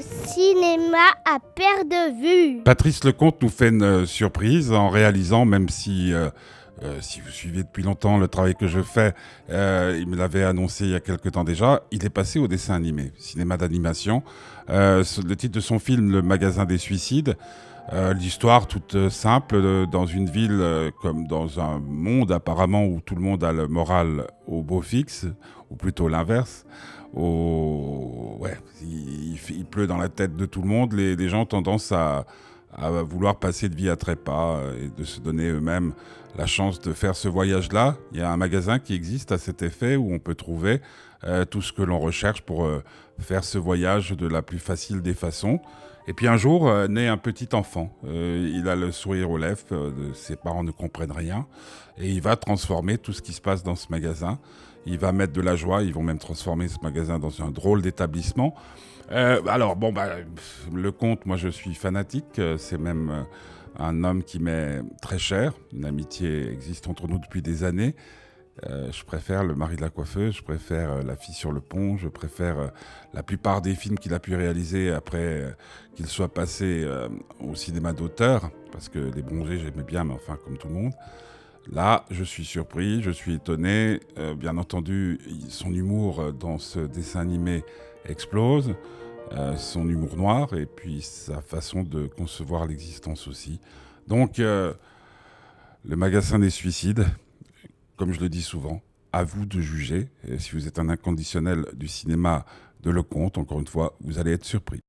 le cinéma à perte de vue. Patrice Lecomte nous fait une euh, surprise en réalisant, même si, euh, euh, si vous suivez depuis longtemps le travail que je fais, il me l'avait annoncé il y a quelque temps déjà, il est passé au dessin animé, cinéma d'animation. Le titre de son film, Le magasin des suicides. L'histoire toute simple, dans une ville comme dans un monde apparemment où tout le monde a le moral au beau fixe, ou plutôt l'inverse. Au... Ouais, il, pleut dans la tête de tout le monde. Les, les gens ont tendance à, à vouloir passer de vie à trépas euh, et de se donner eux-mêmes la chance de faire ce voyage-là. Il y a un magasin qui existe à cet effet où on peut trouver euh, tout ce que l'on recherche pour euh, faire ce voyage de la plus facile des façons. Et puis un jour, euh, naît un petit enfant. Euh, il a le sourire aux lèvres, ses parents ne comprennent rien. Et il va transformer tout ce qui se passe dans ce magasin. Il va mettre de la joie, ils vont même transformer ce magasin dans un drôle d'établissement. Alors, bon, bah, le conte, moi je suis fanatique. C'est même un homme qui m'est très cher. Une amitié existe entre nous depuis des années. Euh, je préfère Le mari de la coiffeuse, je préfère euh, La fille sur le pont, je préfère euh, la plupart des films qu'il a pu réaliser après qu'il soit passé au cinéma d'auteur, parce que Les Bronzés, j'aimais bien, mais enfin, comme tout le monde. Là, je suis surpris, je suis étonné. Bien entendu, son humour dans ce dessin animé explose, son humour noir, et puis sa façon de concevoir l'existence aussi. Donc, le magasin des suicides, comme je le dis souvent, à vous de juger. Si vous êtes un inconditionnel du cinéma de Lecomte, encore une fois, vous allez être surpris.